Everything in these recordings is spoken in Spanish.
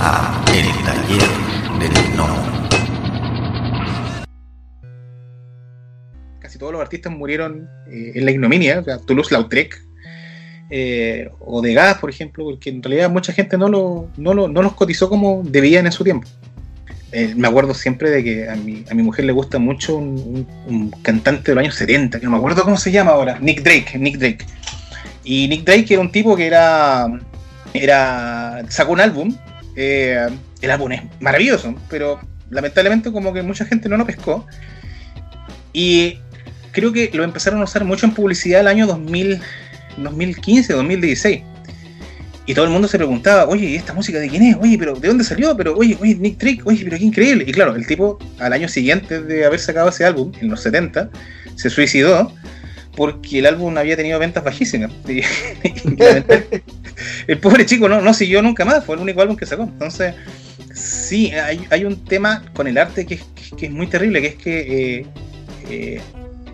a El Taller del Gnomo. Casi todos los artistas murieron eh, en la ignominia, o Toulouse-Lautrec, eh, o de gas, por ejemplo, porque en realidad mucha gente no, lo, no, lo- no los cotizó como debían en su tiempo. Eh, me acuerdo siempre de que a mi, a mi mujer le gusta mucho un cantante de los años 70, que no me acuerdo cómo se llama ahora, Nick Drake, Nick Drake. Y Nick Drake era un tipo que era, era sacó un álbum, eh, el álbum es maravilloso, pero lamentablemente como que mucha gente no lo pescó. Y creo que lo empezaron a usar mucho en publicidad el año 2000, 2015, 2016. Y todo el mundo se preguntaba, oye, ¿y esta música de quién es? Oye, pero ¿de dónde salió? Pero, oye, oye, Nick Drake, oye, pero qué increíble. Y claro, el tipo, al año siguiente de haber sacado ese álbum, en los 70, se suicidó porque el álbum había tenido ventas bajísimas. Y- el pobre chico no, no siguió nunca más, fue el único álbum que sacó. Entonces, sí, hay, hay un tema con el arte que es, que- que es muy terrible, que es que eh, eh,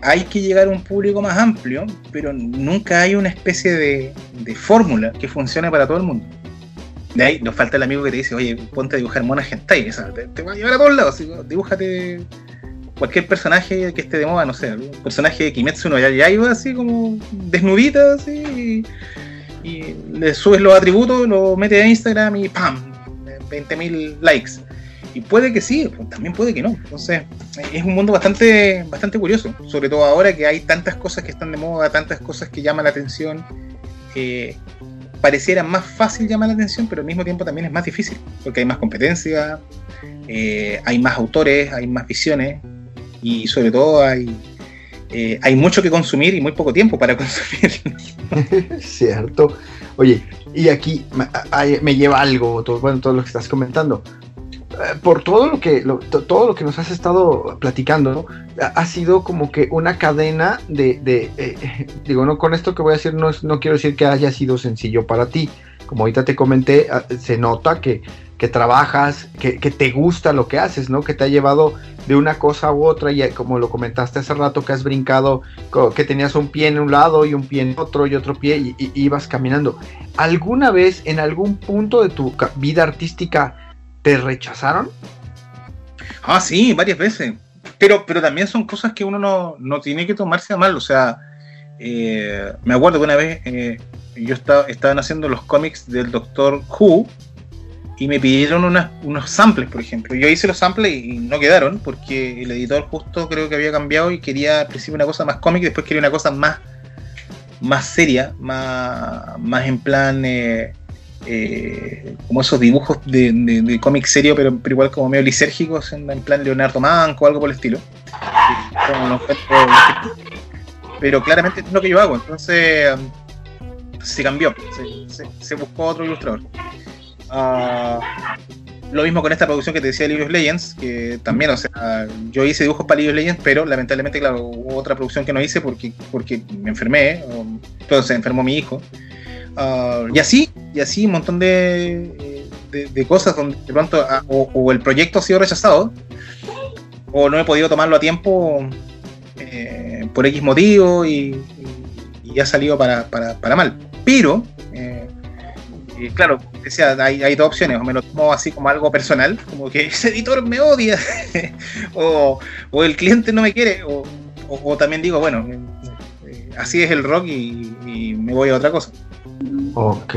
hay que llegar a un público más amplio, pero nunca hay una especie de, fórmula que funcione para todo el mundo. De ahí nos falta el amigo que te dice, oye, ponte a dibujar o sea, te, te va a llevar a todos lados, dibújate cualquier personaje que esté de moda, no sé, un personaje de Kimetsu no Yaiba, así como desnudita, así, y, le subes los atributos, lo metes a Instagram y ¡pam! 20.000 likes. Y puede que sí, pues, también puede que no. Entonces, es un mundo bastante, bastante curioso, sobre todo ahora que hay tantas cosas que están de moda, tantas cosas que llaman la atención. pareciera más fácil llamar la atención, pero al mismo tiempo también es más difícil, porque hay más competencia, eh, hay más autores, hay más visiones, y sobre todo hay, eh, hay mucho que consumir y muy poco tiempo para consumir. Cierto. Oye, y aquí me, lleva algo, todo, bueno, todo lo que estás comentando. Eh, Por todo lo que lo- to- todo lo que nos has estado platicando, ¿no? ha, sido como que una cadena de, de, eh, digo, no con esto que voy a decir, no, no quiero decir que haya sido sencillo para ti. Como ahorita te comenté, ah, se nota que, que trabajas, que, te gusta lo que haces, ¿no? Que te ha llevado de una cosa u otra y eh, como lo comentaste hace rato que has brincado que tenías un pie en un lado y un pie en otro y otro pie y, ibas caminando. ¿Alguna vez en algún punto de tu vida artística te rechazaron? Ah, sí, varias veces. Pero, pero también son cosas que uno no, no tiene que tomarse a mal. O sea, eh, me acuerdo que una vez eh, yo estaba, estaban haciendo los cómics del Doctor Who y me pidieron unas- unos samples, por ejemplo. Yo hice los samples y no quedaron porque el editor justo creo que había cambiado y quería al principio una cosa más cómic y después quería una cosa más, más seria, más, más en plan... eh, eh, como esos dibujos de, de- cómic serio, pero, pero igual como medio lisérgicos, en, plan Leonardo Manco o algo por el estilo. Pero claramente es lo que yo hago, entonces se cambió, se- se buscó otro ilustrador. Ah, lo mismo con esta producción que te decía de League of Legends, que también, o sea, yo hice dibujos para League Legends, pero lamentablemente, claro, hubo otra producción que no hice porque, porque me enfermé, entonces enfermó mi hijo. Ah, y así, y así un montón de, de, cosas donde de pronto ah, o, o el proyecto ha sido rechazado, o no he podido tomarlo a tiempo eh, por X motivo y, y- y ha salido para, para, para mal. Pero, eh, eh, claro, decía, hay, hay dos opciones, o me lo tomo así como algo personal, como que ese editor me odia, o, el cliente no me quiere, o, también digo, bueno, eh, eh, así es el rock y, me voy a otra cosa. Ok,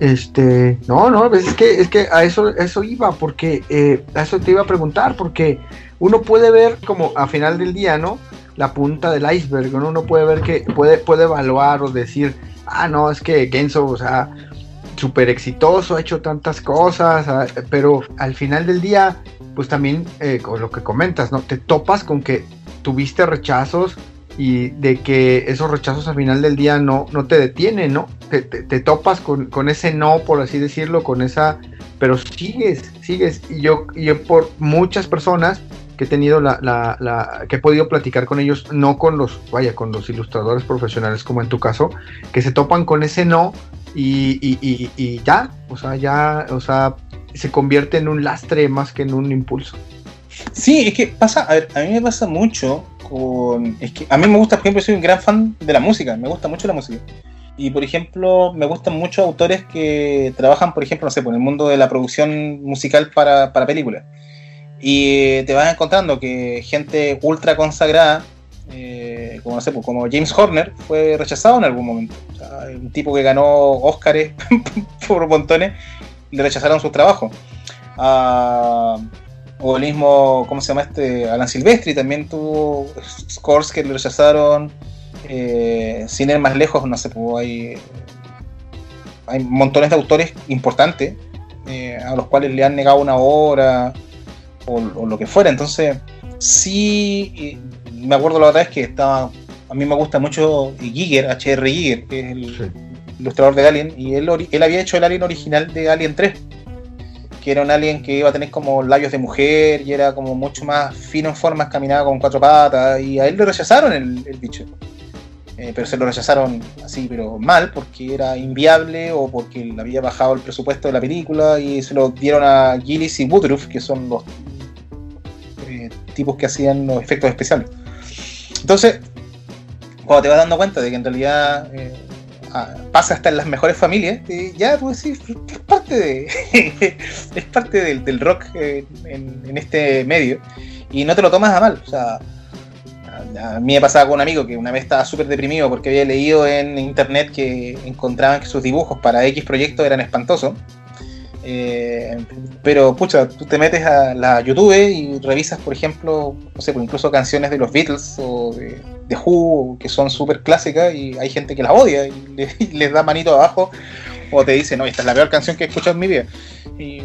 este, no, no, es que, es que a eso, eso iba, porque eh, a eso te iba a preguntar, porque uno puede ver como a final del día, ¿no? La punta del iceberg, ¿no? Uno puede ver que puede, puede evaluar o decir, ah, no, es que Genso, o sea, súper exitoso, ha hecho tantas cosas, ah, pero al final del día, pues también, eh, con lo que comentas, ¿no? Te topas con que tuviste rechazos y de que esos rechazos al final del día no, no te detienen, ¿no? Te, te- topas con, con ese no, por así decirlo, con esa, pero sigues, sigues. Y yo, yo por muchas personas que he tenido la, la, la- que he podido platicar con ellos, no con los, vaya, con los ilustradores profesionales como en tu caso, que se topan con ese no y, y, y, ya, o sea, ya, o sea, se convierte en un lastre más que en un impulso. Sí, es que pasa, a ver, a mí me pasa mucho con. Es que a mí me gusta, por ejemplo, soy un gran fan de la música, me gusta mucho la música. Y por ejemplo, me gustan mucho autores que trabajan, por ejemplo, no sé, por el mundo de la producción musical para, para películas. Y te vas encontrando que gente ultra consagrada, eh, pues, como James Horner, fue rechazado en algún momento. Un tipo que ganó Oscars por montones, le rechazaron su trabajo. Ah, o el mismo, ¿cómo se llama este? Alan Silvestri también tuvo scores que le rechazaron. Eh, sin ir más lejos, no sé, pues hay, hay montones de autores importantes eh, a los cuales le han negado una obra o, o lo que fuera. Entonces, sí, me acuerdo la otra vez que estaba. A mí me gusta mucho Giger, H.R. Giger, que es el Sí. ilustrador de Alien, y él, él había hecho el Alien original de Alien 3, que era un alien que iba a tener como labios de mujer y era como mucho más fino en formas, caminaba con cuatro patas, y a él le rechazaron el, el bicho. Eh, pero se lo rechazaron así, pero mal, porque era inviable o porque le había bajado el presupuesto de la película y se lo dieron a Gillis y Woodruff, que son los eh, tipos que hacían los efectos especiales. Entonces, cuando te vas dando cuenta de que en realidad eh, ah, pasa hasta en las mejores familias, eh, ya tú decís, es parte de es parte del, rock eh, en, este medio y no te lo tomas a mal. O sea, a, a mí me pasaba con un amigo que una vez estaba súper deprimido porque había leído en internet que encontraban que sus dibujos para X proyectos eran espantosos. Eh, pero, pucha, tú te metes a la YouTube y revisas, por ejemplo, no sé, pues incluso canciones de los Beatles o de, de Who, que son súper clásicas, y hay gente que las odia y, le- y les da manito abajo, o te dice, no, esta es la peor canción que he escuchado en mi vida. Y,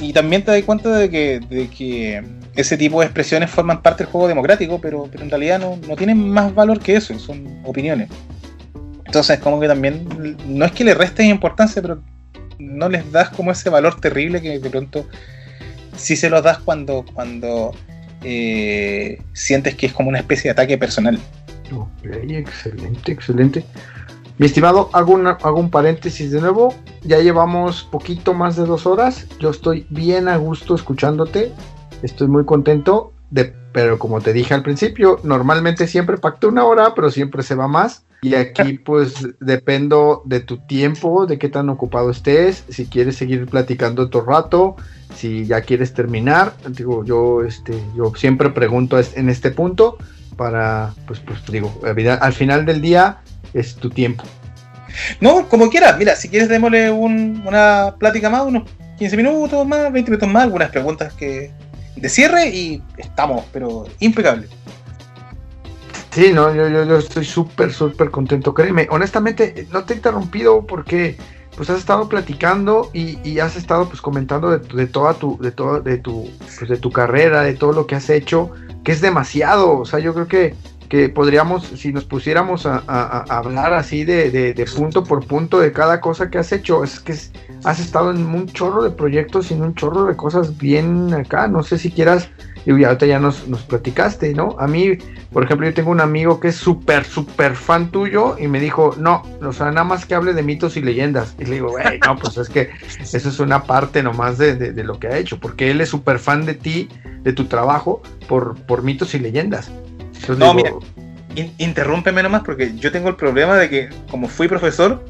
y también te das cuenta de que, de que ese tipo de expresiones forman parte del juego democrático, pero, pero en realidad no, no tienen más valor que eso, son opiniones. Entonces, como que también, no es que le restes importancia, pero no les das como ese valor terrible que de pronto sí se los das cuando, cuando eh, sientes que es como una especie de ataque personal. Ok, excelente, excelente. Mi estimado, hago, una- hago un paréntesis de nuevo. Ya llevamos poquito más de dos horas. Yo estoy bien a gusto escuchándote. Estoy muy contento. De, pero como te dije al principio, normalmente siempre pacto una hora, pero siempre se va más. Y aquí pues dependo de tu tiempo, de qué tan ocupado estés, si quieres seguir platicando otro rato, si ya quieres terminar. Digo, yo, este, yo siempre pregunto en este punto para, pues, pues digo, al final del día es tu tiempo. No, como quieras, mira, si quieres démosle un- una plática más, unos 15 minutos más, 20 minutos más, algunas preguntas que de cierre y estamos, pero impecable. Sí, no, yo, yo, yo estoy súper, súper contento, créeme. Honestamente, no te he interrumpido porque pues has estado platicando y, y has estado pues comentando de, de toda tu, de toda, de tu, pues, de tu carrera, de todo lo que has hecho, que es demasiado. O sea, yo creo que, que podríamos, si nos pusiéramos a, hablar así de, de- de punto por punto de cada cosa que has hecho, es que has estado en un chorro de proyectos y en un chorro de cosas bien acá. No sé si quieras, y ahorita ya nos, nos platicaste, ¿no? A mí, por ejemplo, yo tengo un amigo que es súper, súper fan tuyo y me dijo, no, o sea, nada más que hable de mitos y leyendas. Y le digo, güey, no, pues es que eso es una parte nomás de, de- de lo que ha hecho, porque él es súper fan de ti, de tu trabajo, por, por mitos y leyendas. Entonces No, digo, In- interrúmpeme nomás porque yo tengo el problema de que, como fui profesor,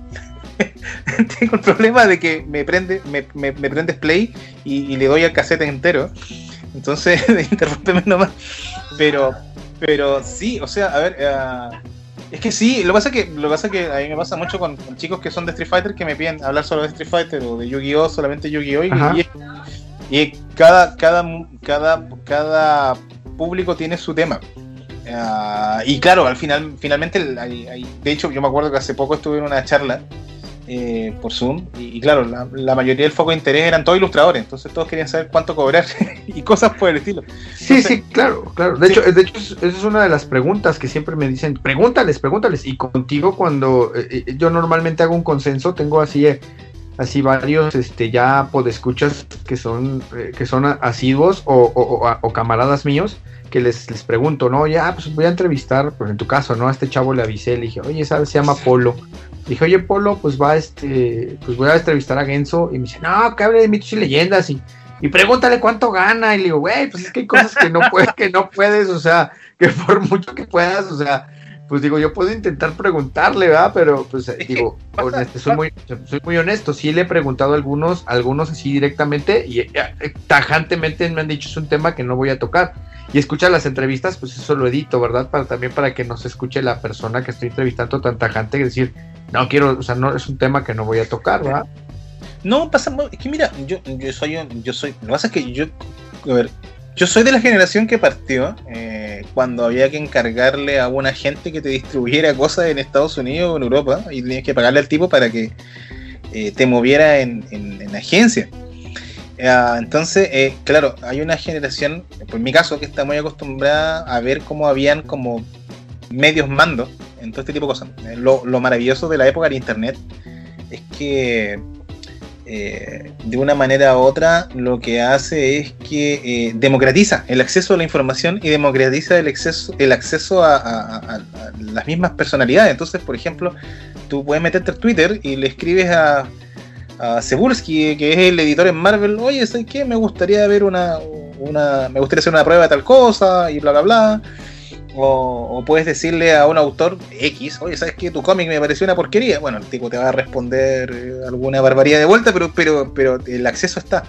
tengo el problema de que me prende, me, me, me prendes play y, y le doy al cassette entero. Entonces, interrúmpeme nomás. Pero, pero sí, o sea, a ver, ah, es que sí, lo que pasa es que, lo que pasa es que a mí me pasa mucho con, con chicos que son de Street Fighter que me piden hablar solo de Street Fighter o de Yu-Gi-Oh! solamente Yu-Gi-Oh! y- y, y cada, cada, cada, cada público tiene su tema. Ah, y claro, al final, finalmente, el- hay- hay- de hecho, yo me acuerdo que hace poco estuve en una charla eh, por Zoom y, y claro, la, la mayoría del foco de interés eran todos ilustradores, entonces todos querían saber cuánto cobrar y cosas por el estilo. Sí, Entonces- sí, claro, claro. De Sí. hecho, de hecho, es- esa es una de las preguntas que siempre me dicen, pregúntales, pregúntales. Y contigo cuando eh, eh, yo normalmente hago un consenso, tengo así, eh, así varios, este, ya podescuchas que son, eh, que son asiduos o, camaradas míos que les, les pregunto, ¿no? Ya, pues voy a entrevistar, pues en tu caso, ¿no? A este chavo le avisé, le dije, oye, ¿sabes? Se llama Polo. Dije, oye, Polo, pues va, este, pues voy a entrevistar a Genso. Y me dice, no, que hable de mitos y leyendas. Y, y pregúntale cuánto gana. Y le digo, güey, pues es que hay cosas que no puedes, que no puedes, o sea, que por mucho que puedas, o sea, pues digo, yo puedo intentar preguntarle, ¿verdad? Pero pues digo, soy, muy, soy muy honesto, sí le he preguntado a algunos, algunos así directamente y eh, eh, tajantemente me han dicho es un tema que no voy a tocar. Y escucha las entrevistas, pues eso lo edito, ¿verdad? Para también para que no se escuche la persona que estoy entrevistando tan tajante que decir, no quiero, o sea, no es un tema que no voy a tocar, ¿verdad? No, pasa, es que mira, yo, yo soy, yo soy, lo que pasa es que yo, a ver, yo soy de la generación que partió eh, cuando había que encargarle a una gente que te distribuyera cosas en Estados Unidos o en Europa y tenías que pagarle al tipo para que eh, te moviera en, agencia. Ah, entonces, eh, claro, hay una generación, por mi caso, que está muy acostumbrada a ver cómo habían como medios mandos en todo este tipo de cosas. Lo, lo maravilloso de la época del Internet es que eh, de una manera u otra lo que hace es que eh, democratiza el acceso a la información y democratiza el acceso, el acceso a, las mismas personalidades. Entonces, por ejemplo, tú puedes meterte a Twitter y le escribes a, Cebulski, que es el editor en Marvel, oye, ¿sabes qué? Me gustaría ver una, una, me gustaría hacer una prueba de tal cosa y bla, bla, bla. O, puedes decirle a un autor X, oye, ¿sabes qué? Tu cómic me pareció una porquería. Bueno, el tipo te va a responder eh, alguna barbaridad de vuelta, pero, pero, pero el acceso está.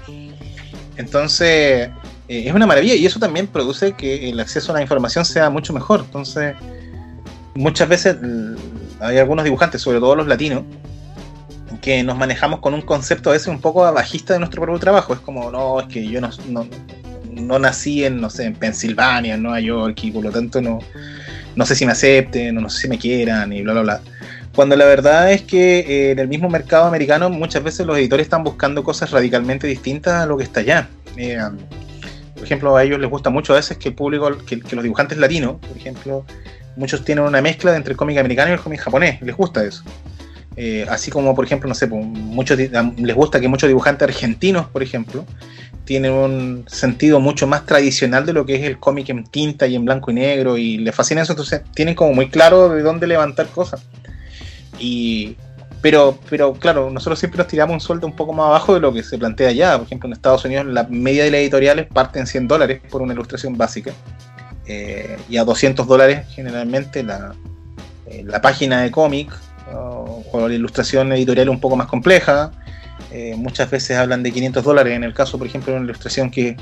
Entonces, eh, es una maravilla y eso también produce que el acceso a la información sea mucho mejor. Entonces, muchas veces hay algunos dibujantes, sobre todo los latinos, que nos manejamos con un concepto a veces un poco bajista de nuestro propio trabajo. Es como, no, es que yo no nací en, no sé, en Pensilvania, en Nueva York, y por lo tanto no, no sé si me acepten, o no sé si me quieran, y bla, bla, bla. Cuando la verdad es que eh, en el mismo mercado americano muchas veces los editores están buscando cosas radicalmente distintas a lo que está allá. Eh, por ejemplo, a ellos les gusta mucho a veces que el público, que, los dibujantes latinos, por ejemplo, muchos tienen una mezcla entre el cómic americano y el cómic japonés, les gusta eso. Eh, así como, por ejemplo, no sé, pues, muchos, les gusta que muchos dibujantes argentinos, por ejemplo, tienen un sentido mucho más tradicional de lo que es el cómic en tinta y en blanco y negro y les fascina eso, entonces tienen como muy claro de dónde levantar cosas. Y, pero, pero claro, nosotros siempre nos tiramos un sueldo un poco más abajo de lo que se plantea allá. Por ejemplo, en Estados Unidos la media de las editoriales parten 100 dólares por una ilustración básica eh, y a 200 dólares generalmente la, eh, la página de cómic o, la ilustración editorial un poco más compleja eh, muchas veces hablan de 500 dólares, en el caso, por ejemplo, de una ilustración que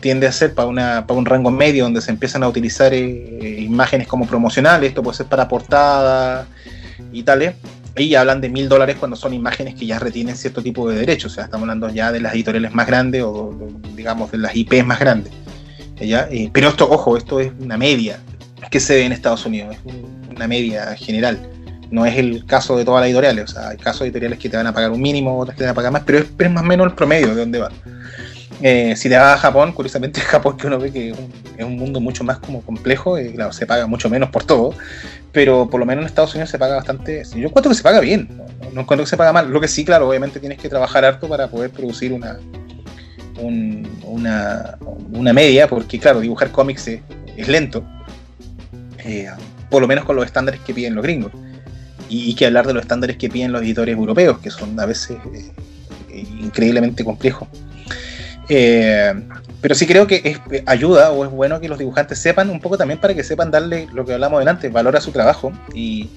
tiende a ser para, una, para un rango medio, donde se empiezan a utilizar eh, imágenes como promocionales, esto puede ser para portada y tales, y hablan de 1000 dólares cuando son imágenes que ya retienen cierto tipo de derechos, o sea, estamos hablando ya de las editoriales más grandes o, digamos, de las IPs más grandes. ¿ya? Eh, pero esto, ojo, esto es una media que se ve en Estados Unidos, es una media general no es el caso de todas las editoriales, o sea, hay casos editoriales que te van a pagar un mínimo, otras que te van a pagar más, pero es, más o menos el promedio de dónde va. Eh, si te vas a Japón, curiosamente Japón que uno ve que es un, mundo mucho más como complejo, y claro, se paga mucho menos por todo, pero por lo menos en Estados Unidos se paga bastante, yo encuentro que se paga bien, no, encuentro que se paga mal, lo que sí, claro, obviamente tienes que trabajar harto para poder producir una, una, una, media, porque claro, dibujar cómics es, lento, eh, por lo menos con los estándares que piden los gringos y, que hablar de los estándares que piden los editores europeos, que son a veces eh, increíblemente complejos. Eh, pero sí creo que ayuda o es bueno que los dibujantes sepan un poco también para que sepan darle lo que hablamos delante, valor a su trabajo y,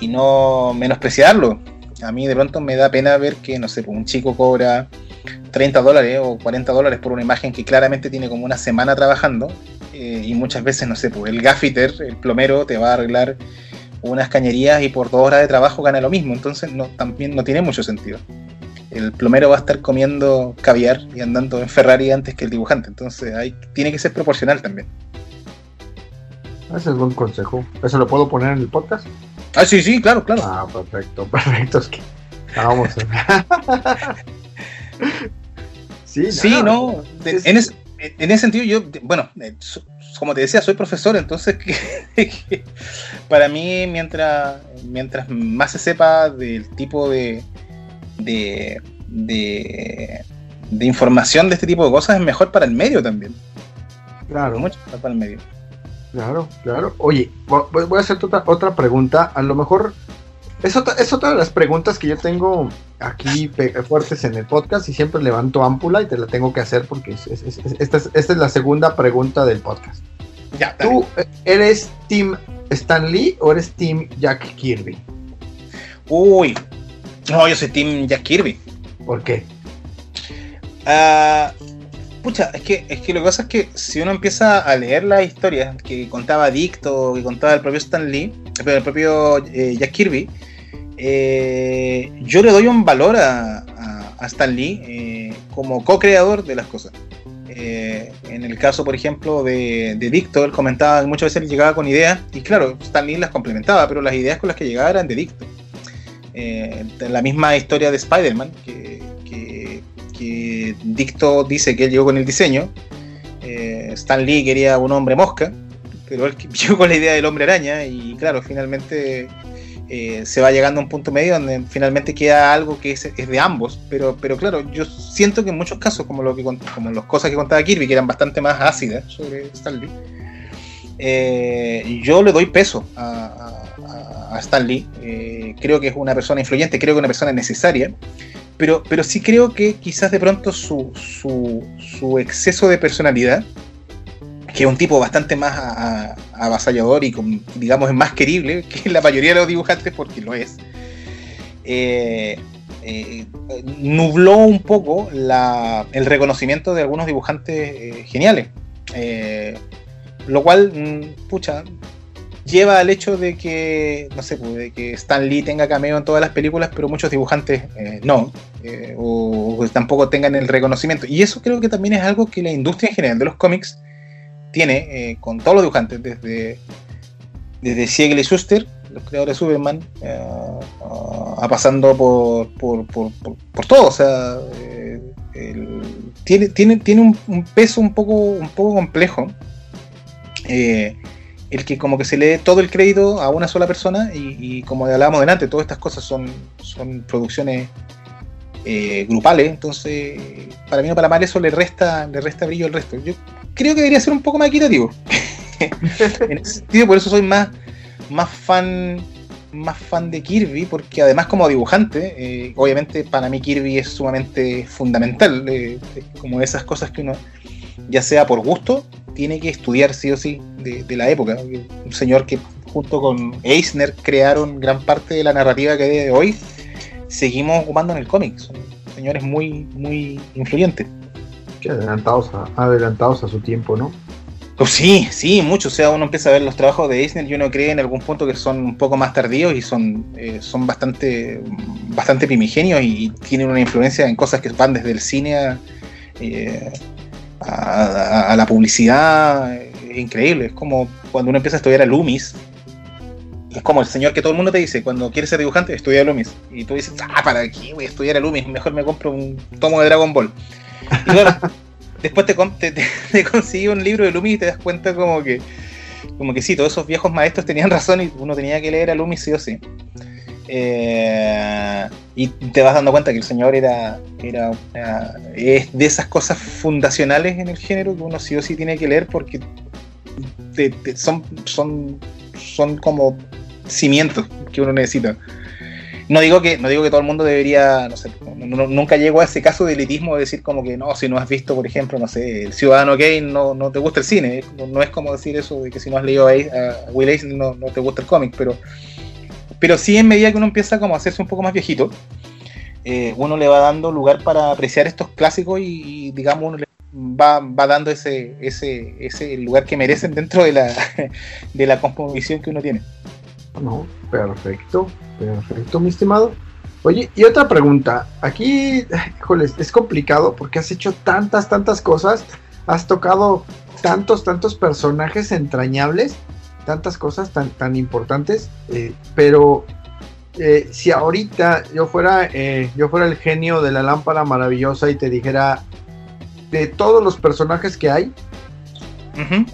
y no menospreciarlo. A mí de pronto me da pena ver que, no sé, un chico cobra 30 dólares o 40 dólares por una imagen que claramente tiene como una semana trabajando eh, y muchas veces, no sé, pues el gaffiter, el plomero, te va a arreglar unas cañerías y por dos horas de trabajo gana lo mismo. Entonces no, también no tiene mucho sentido. El plomero va a estar comiendo caviar y andando en Ferrari antes que el dibujante. Entonces hay, tiene que ser proporcional también. Ese es buen consejo. ¿Eso lo puedo poner en el podcast? Ah, sí, sí, claro, claro. Ah, perfecto, perfecto. Es que vamos. sí, sí, no. En, ese, en, ese, sentido, yo, bueno, eh, como te decía, soy profesor, entonces para mí mientras, mientras más se sepa del tipo de, de, de, información de este tipo de cosas, es mejor para el medio también. Claro. Mucho para el medio. Claro, claro. Oye, voy a hacer otra, otra pregunta. A lo mejor es otra, es otra de las preguntas que yo tengo aquí fuertes en el podcast y siempre levanto ámpula y te la tengo que hacer porque esta, es, la segunda pregunta del podcast. Ya, ¿Tú eres Team Stan Lee o eres Team Jack Kirby? Uy, no, yo soy Team Jack Kirby. ¿Por qué? Ah, pucha, es que, es que lo que pasa es que si uno empieza a leer las historias que contaba Dicto, que contaba el propio Stan Lee, el propio eh, Jack Kirby, eh, yo le doy un valor a, Stan Lee eh, como co-creador de las cosas. Eh, en el caso, por ejemplo, de, de Dicto, él comentaba que muchas veces él llegaba con ideas, y claro, Stan Lee las complementaba, pero las ideas con las que llegaba eran de Dicto. La misma historia de Spider-Man, que, que, que, Dicto dice que él llegó con el diseño, Stan Lee quería un hombre mosca, pero él llegó con la idea del hombre araña, y claro, finalmente eh, se va llegando a un punto medio donde finalmente queda algo que es, es, de ambos. Pero, pero claro, yo siento que en muchos casos, como, lo que, como las cosas que contaba Kirby, que eran bastante más ácidas sobre Stan Lee, eh, yo le doy peso a, a. Eh, creo que es una persona influyente, creo que es una persona necesaria. Pero, pero sí creo que quizás de pronto su, su, su exceso de personalidad que es un tipo bastante más avasallador y con, digamos es más querible que la mayoría de los dibujantes porque lo es. Eh, eh, nubló un poco el reconocimiento de algunos dibujantes eh, geniales. Eh, lo cual, mm, pucha, lleva al hecho de que, no sé, pues, de que Stan Lee tenga cameo en todas las películas, pero muchos dibujantes no, o, o tampoco tengan el reconocimiento. Y eso creo que también es algo que la industria en general de los cómics tiene eh, con todos los dibujantes, desde, desde Siegel y Schuster, los creadores de Superman, eh, a pasando por, por, por, por, todo. O sea, eh, tiene, tiene, tiene un, peso un poco, un poco complejo. Eh, el que como que se le dé todo el crédito a una sola persona y, como hablábamos delante, todas estas cosas son, son producciones grupales, entonces para mí no para mal eso le resta, le resta brillo al resto. Creo que debería ser un poco más equitativo. en ese sentido, por eso soy más, más fan más fan de Kirby, porque además como dibujante, eh, obviamente para mí Kirby es sumamente fundamental, eh, como esas cosas que uno, ya sea por gusto, tiene que estudiar sí o sí de, de, la época. Un señor que junto con Eisner crearon gran parte de la narrativa que de hoy, seguimos ocupando en el cómic. Son señores muy, muy influyentes. Adelantados a, adelantados a su tiempo, ¿no? Pues sí, sí, mucho. O sea, uno empieza a ver los trabajos de Eisner y uno cree en algún punto que son un poco más tardíos y son, eh, son bastante, bastante primigenios y tienen una influencia en cosas que van desde el cine a, eh, a, a la publicidad. Es increíble. Es como cuando uno empieza a estudiar a Loomis, es como el señor que todo el mundo te dice, cuando quieres ser dibujante, estudia Loomis. Y tú dices, ah, ¿para qué voy a estudiar a Loomis? Mejor me compro un tomo de Dragon Ball. Y claro, después te, te, un libro de Loomis y te das cuenta como que, como que sí, todos esos viejos maestros tenían razón y uno tenía que leer a Loomis sí o sí. Eh, y te vas dando cuenta que el señor era, era una, es de esas cosas fundacionales en el género que uno sí o sí tiene que leer porque te, te, son, son, son como cimientos que uno necesita. No digo que, no digo que todo el mundo debería, no sé, no, nunca llego a ese caso de elitismo de decir como que no, si no has visto, por ejemplo, no sé, el Ciudadano Kane no, no te gusta el cine. No, es como decir eso de que si no has leído a, Will Eisner no, no, te gusta el cómic, pero, pero sí en medida que uno empieza como a hacerse un poco más viejito, eh, uno le va dando lugar para apreciar estos clásicos y, digamos uno le va, va dando ese, ese, ese lugar que merecen dentro de la, de la composición que uno tiene. No, perfecto, perfecto, mi estimado. Oye, y otra pregunta. Aquí, híjoles, es complicado porque has hecho tantas, tantas cosas. Has tocado tantos, tantos personajes entrañables, tantas cosas tan, tan importantes. Eh, pero eh, si ahorita yo fuera, eh, yo fuera el genio de la lámpara maravillosa y te dijera de todos los personajes que hay, uh -huh.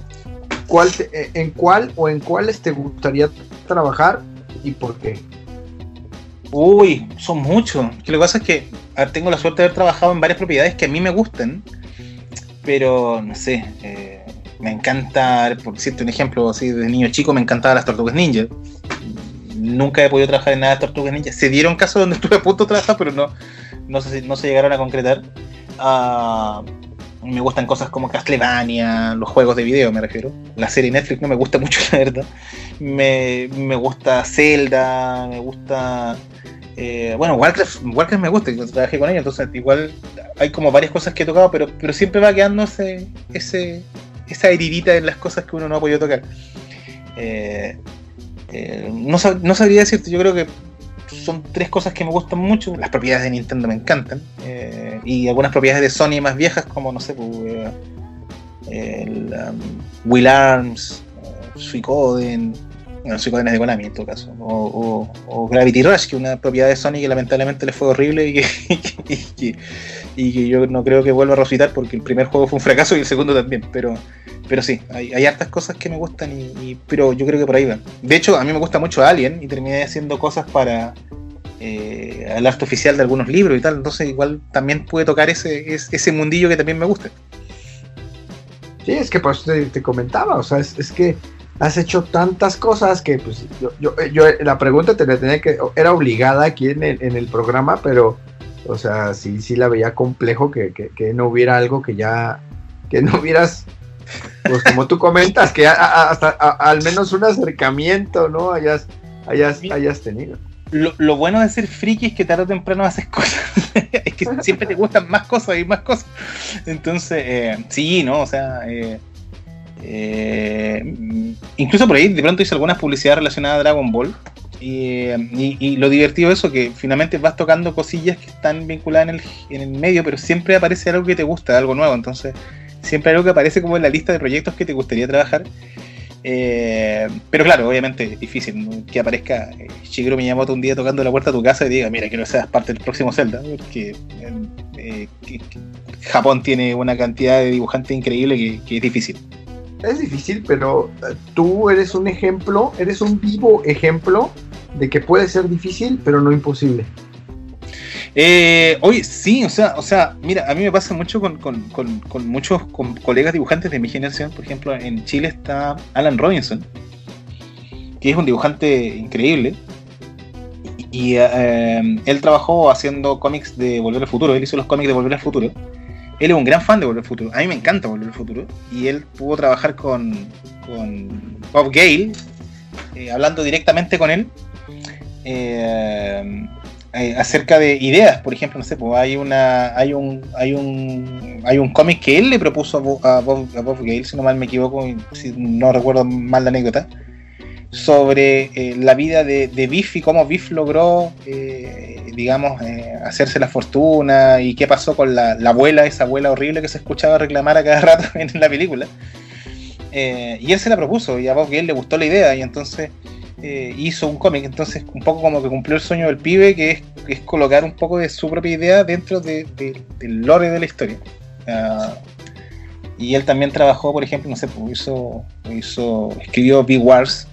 ¿cuál te, ¿en cuál o en cuáles te gustaría trabajar y por qué? Uy, son muchos. Que lo que pasa es que tengo la suerte de haber trabajado en varias propiedades que a mí me gustan, pero no sé, eh, me encanta, por decirte un ejemplo, así de niño chico me encantaban las tortugas ninja. Nunca he podido trabajar en nada de tortugas ninja. Se dieron casos donde estuve a punto de trabajar, pero no, no, se, no se llegaron a concretar. Uh, Me gustan cosas como Castlevania, los juegos de video me refiero. La serie Netflix no me gusta mucho, la verdad. Me, me gusta Zelda, me gusta... eh, bueno, Warcraft, Warcraft me gusta, yo trabajé con ellos, entonces igual hay como varias cosas que he tocado, pero, pero siempre va quedando ese, ese, esa heridita en las cosas que uno no ha podido tocar. Eh, eh, no, no sabría decirte, yo creo que son tres cosas que me gustan mucho. Las propiedades de Nintendo me encantan. eh, y algunas propiedades de Sony más viejas, como no sé, pues, eh, el um, Will Arms, eh, Suicoden. Bueno, Suicoden es de Konami en todo caso. O, Gravity Rush, que una propiedad de Sony que lamentablemente le fue horrible y que, y que- yo no creo que vuelva a resucitar porque el primer juego fue un fracaso y el segundo también. Pero, pero sí, hay, hartas cosas que me gustan, y, pero yo creo que por ahí van. De hecho, a mí me gusta mucho Alien y terminé haciendo cosas para eh, el arte oficial de algunos libros y tal. Entonces, igual también pude tocar ese, ese, mundillo que también me gusta. Sí, es que por eso te, te comentaba, o sea, es, es que has hecho tantas cosas que pues yo, yo, yo la pregunta te la tenía que, era obligada aquí en el, en el programa, pero o sea, sí, sí la veía complejo que, que, que no hubiera algo que ya, que no hubieras, pues como tú comentas, que a- a- hasta a- al menos un acercamiento, ¿no? Hayas, hayas, hayas tenido. Lo, lo bueno de ser friki es que tarde o temprano haces cosas. es que siempre te gustan más cosas y más cosas. Entonces, eh, sí, ¿no? O sea, eh, eh, incluso por ahí de pronto hice algunas publicidades relacionadas a Dragon Ball. Y, lo divertido de eso que finalmente vas tocando cosillas que están vinculadas en el, en el medio, pero siempre aparece algo que te gusta, algo nuevo. Entonces, siempre algo que aparece como en la lista de proyectos que te gustaría trabajar. Eh, pero claro, obviamente es difícil que aparezca eh, Shigeru Miyamoto un día tocando la puerta de tu casa y diga, mira, quiero que seas parte del próximo Zelda, porque que- que Japón tiene una cantidad de dibujantes increíble que es difícil. Es difícil, pero eh, tú eres un ejemplo, eres un vivo ejemplo de que puede ser difícil, pero no imposible. Eh, oye, sí, o sea, o sea, mira, a mí me pasa mucho con, con- con- con muchos colegas dibujantes de mi generación. Por ejemplo, en Chile está Alan Robinson, que es un dibujante increíble. Y eh, él trabajó haciendo cómics de Volver al Futuro. Él hizo los cómics de Volver al Futuro. Él es un gran fan de Volver al Futuro. A mí me encanta Volver al Futuro. Y él pudo trabajar con, con Bob Gale, eh, hablando directamente con él. eh, eh, acerca de ideas, por ejemplo, no sé, pues hay una, hay un, hay un, hay un cómic que él le propuso a Bo- a Bob, a Bob Gale, si no mal me equivoco, si no recuerdo mal la anécdota, sobre eh, la vida de, Biff y cómo Biff logró, eh, digamos, eh, hacerse la fortuna y qué pasó con la, la abuela, esa abuela horrible que se escuchaba reclamar a cada rato en la película. Y él se la propuso y a Bob Gale le gustó la idea y entonces hizo un cómic, entonces un poco como que cumplió el sueño del pibe, que es, colocar un poco de su propia idea dentro de- de- del lore de la historia. Ah, y él también trabajó, por ejemplo, no sé, pues, hizo escribió Big Wars,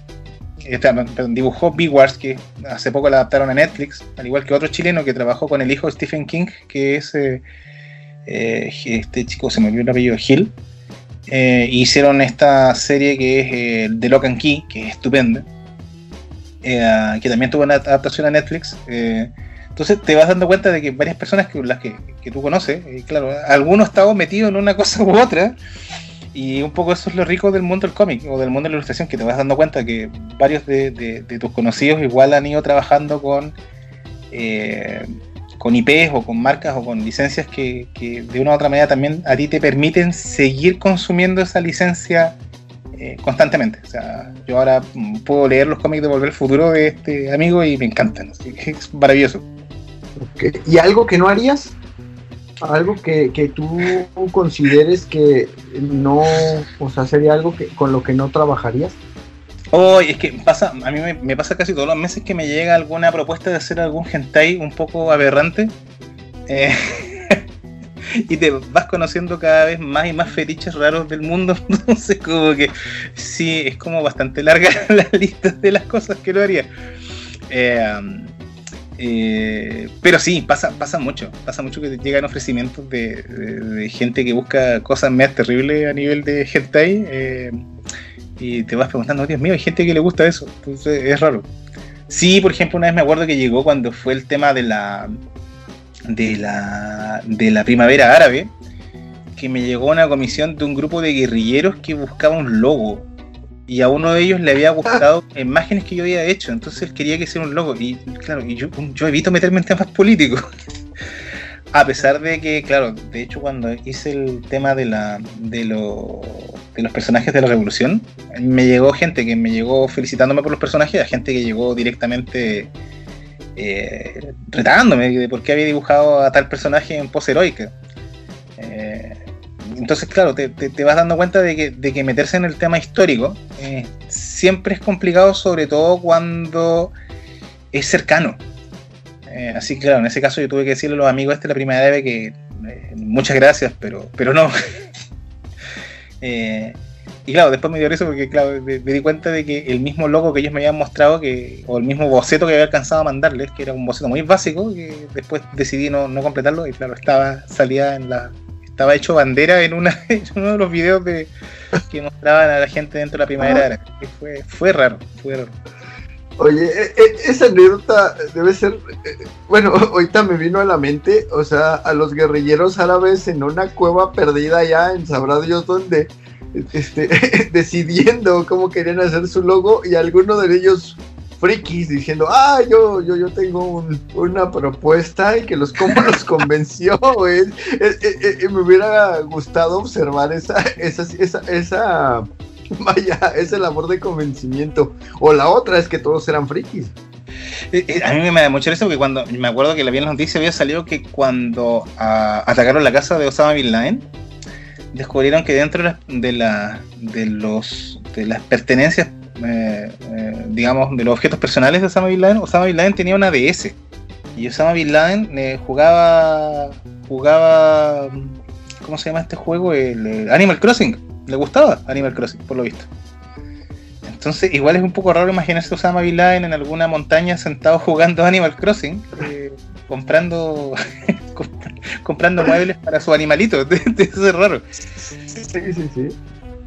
dibujó Big Wars, que hace poco la adaptaron a Netflix, al igual que otro chileno que trabajó con el hijo de Stephen King, que es eh, eh, este chico, se me olvidó el apellido, Hill. Eh, hicieron esta serie que es eh, The Lock and Key, que es estupenda que también tuvo una adaptación a Netflix. entonces te vas dando cuenta de que varias personas que las que, que tú conoces, claro, algunos estaban metidos en una cosa u otra, y un poco eso es lo rico del mundo del cómic o del mundo de la ilustración, que te vas dando cuenta que varios de, tus conocidos igual han ido trabajando con, eh, con IPs o con marcas o con licencias que, de una u otra manera también a ti te permiten seguir consumiendo esa licencia eh, constantemente. O sea, yo ahora mm, puedo leer los cómics de Volver al Futuro de este amigo y me encantan. Es maravilloso. ¿Y algo que no harías? Algo que, que tú consideres que no, o sea, sería algo que, con lo que no trabajarías. Oh, es que pasa, a mí me, me pasa casi todos los meses que me llega alguna propuesta de hacer algún hentai un poco aberrante. eh, y te vas conociendo cada vez más y más fetiches raros del mundo. Entonces, como que sí, es como bastante larga la lista de las cosas que lo haría. Eh, eh, pero sí, pasa, pasa mucho. Pasa mucho que llegan ofrecimientos de gente que busca cosas más terribles a nivel de hentai. eh, y te vas preguntando, Dios mío, hay gente que le gusta eso. Entonces es raro. Sí, por ejemplo, una vez me acuerdo que llegó cuando fue el tema de la de la de la primavera árabe, que me llegó una comisión de un grupo de guerrilleros que buscaba un logo. Y a uno de ellos le había gustado imágenes que yo había hecho. Entonces él quería que hiciera un logo. Y claro, y yo, yo evito meterme en temas políticos. A pesar de que, claro, de hecho cuando hice el tema de, la, de, lo, de los personajes de la revolución, me llegó gente que me llegó felicitándome por los personajes, a gente que llegó directamente eh, retándome de por qué había dibujado a tal personaje en pose heroica. Eh, entonces, claro, te, vas dando cuenta de que, meterse en el tema histórico eh, siempre es complicado, sobre todo cuando es cercano. Eh, así que, claro, en ese caso yo tuve que decirle a los amigos este la primera vez que eh, muchas gracias, pero, pero no. Y claro, después me dio eso porque, claro, me, di cuenta de que el mismo logo que ellos me habían mostrado, que, o el mismo boceto que había alcanzado a mandarles, que era un boceto muy básico, que después decidí no, no completarlo y, claro, estaba salía en la estaba hecho bandera en, una, en uno de los videos de, que mostraban a la gente dentro de la primavera. Fue, fue raro, fue raro. Oye, e, e, esa anécdota debe ser, eh, bueno, ahorita me vino a la mente, o sea, a los guerrilleros árabes en una cueva perdida ya en sabrá Dios dónde, este, decidiendo cómo querían hacer su logo y alguno de ellos frikis diciendo, ah, yo, yo, yo tengo una propuesta y que los, como los convenció, güey. me hubiera gustado observar esa, esa, esa, esa Vaya, es el labor de convencimiento. O la otra es que todos eran frikis. Eh, eh, a mí me da mucho eso porque cuando me acuerdo que la vi en las noticias había salido que cuando ah, atacaron la casa de Osama Bin Laden descubrieron que dentro de, la, de los de las pertenencias eh, digamos de los objetos personales de Osama Bin Laden Osama Bin Laden tenía una DS y Osama Bin Laden jugaba jugaba ¿cómo se llama este juego? el Animal Crossing le gustaba Animal Crossing, por lo visto. Entonces, igual es un poco raro imaginarse a Osama Bin Laden en alguna montaña sentado jugando Animal Crossing, eh, comprando comprando muebles para su animalito. Eso es raro. Sí, sí, sí.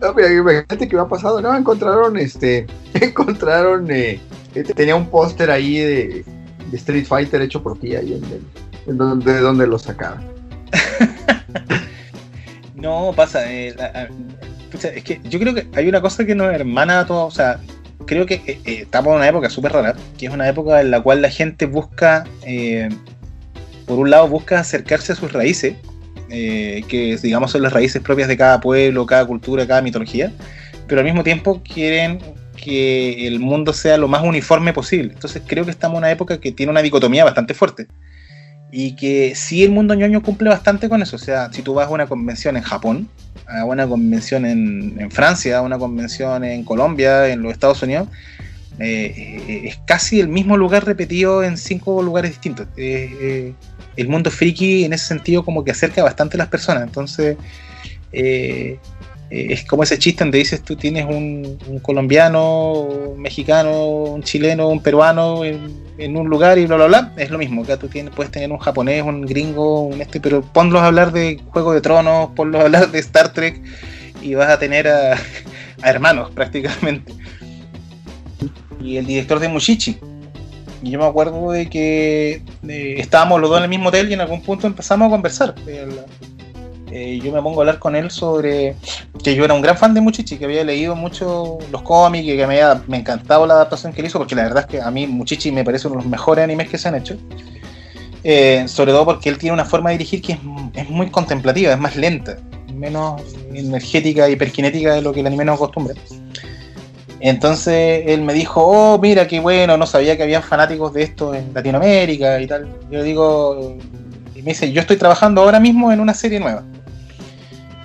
No, imagínate que me ha pasado, no, encontraron este, encontraron, eh, este, tenía un póster ahí de, Street Fighter hecho por ti ahí en, donde, de donde lo sacaron. no, pasa, eh, es que yo creo que hay una cosa que nos hermana a todos, o sea, creo que eh, eh, estamos en una época súper rara, que es una época en la cual la gente busca, eh, por un lado, busca acercarse a sus raíces, que digamos son las raíces propias de cada pueblo, cada cultura, cada mitología, pero al mismo tiempo quieren que el mundo sea lo más uniforme posible. Entonces creo que estamos en una época que tiene una dicotomía bastante fuerte. Y que sí el mundo ñoño cumple bastante con eso. O sea, si tú vas a una convención en Japón, a una convención en, Francia, a una convención en Colombia, en los Estados Unidos, eh, eh, es casi el mismo lugar repetido en cinco lugares distintos. Eh, el mundo friki en ese sentido como que acerca bastante a las personas. Entonces, es como ese chiste donde dices tú tienes un, colombiano, un mexicano, un chileno, un peruano en, un lugar y bla bla bla. Es lo mismo, acá tú puedes tener un japonés, un gringo, un este, pero ponlos a hablar de Juego de Tronos, ponlos a hablar de Star Trek y vas a tener a, hermanos prácticamente. Y el director de Mushichi. Y yo me acuerdo de que eh, estábamos los dos en el mismo hotel y en algún punto empezamos a conversar. Eh, yo me pongo a hablar con él sobre que yo era un gran fan de Muchichi, que había leído mucho los cómics y que me había me encantado la adaptación que él hizo, porque la verdad es que a mí Muchichi me parece uno de los mejores animes que se han hecho. Eh, sobre todo porque él tiene una forma de dirigir que es, muy contemplativa, es más lenta, menos energética y hiperkinética de lo que el anime nos acostumbra. Entonces él me dijo, oh, mira qué bueno, no sabía que había fanáticos de esto en Latinoamérica y tal. Yo digo, y me dice, yo estoy trabajando ahora mismo en una serie nueva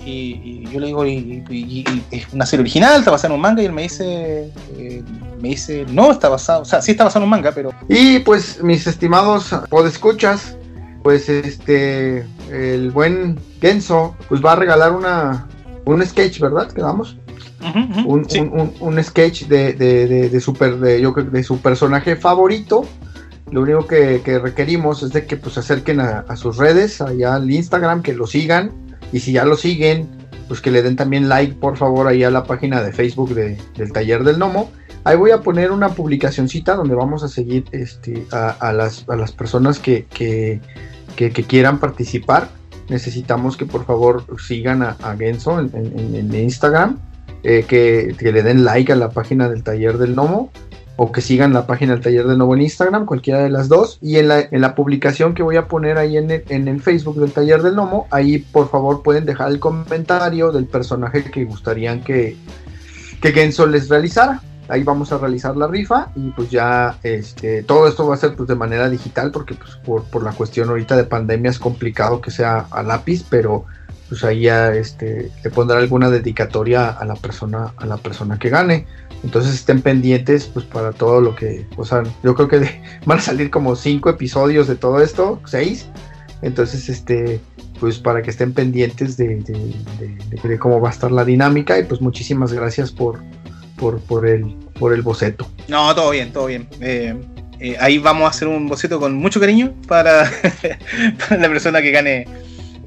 y, yo le digo, y, es una serie original, está basada en un manga, y él me dice, eh, me dice, no, está basado, o sea, sí está basado en un manga, pero... Y pues, mis estimados podescuchas, pues este, el buen Genso, pues va a regalar una, un sketch, ¿verdad? Quedamos. Un, un, sketch de, de, de, super, de, yo, de su personaje favorito. Lo único que, requerimos es de que pues se acerquen a, a, sus redes, allá al Instagram, que lo sigan, y si ya lo siguen, pues que le den también like, por favor, ahí a la página de Facebook del Taller del Nomo. Ahí voy a poner una publicacioncita donde vamos a seguir este, a, las, personas que, quieran participar. necesitamos que por favor sigan a, a Genso en, en- en Instagram, eh, que, le den like a la página del taller del Nomo o que sigan la página del taller del Nomo en Instagram, cualquiera de las dos. Y en la, en la publicación que voy a poner ahí en el, en el Facebook del taller del Nomo, ahí por favor pueden dejar el comentario del personaje que gustarían que, que Genso les realizara. Ahí vamos a realizar la rifa y pues ya este, todo esto va a ser pues de manera digital porque pues por, por la cuestión ahorita de pandemia es complicado que sea a lápiz, pero pues ahí ya este, le pondrá alguna dedicatoria a la persona a la persona que gane. Entonces estén pendientes pues para todo lo que, o sea, yo creo que de- van a salir como cinco episodios de todo esto, seis. Entonces este pues para que estén pendientes de, de- de- cómo va a estar la dinámica y pues muchísimas gracias por, por, por, el, por el boceto. No, todo bien, todo bien. Eh, eh, ahí vamos a hacer un boceto con mucho cariño para, para la persona que gane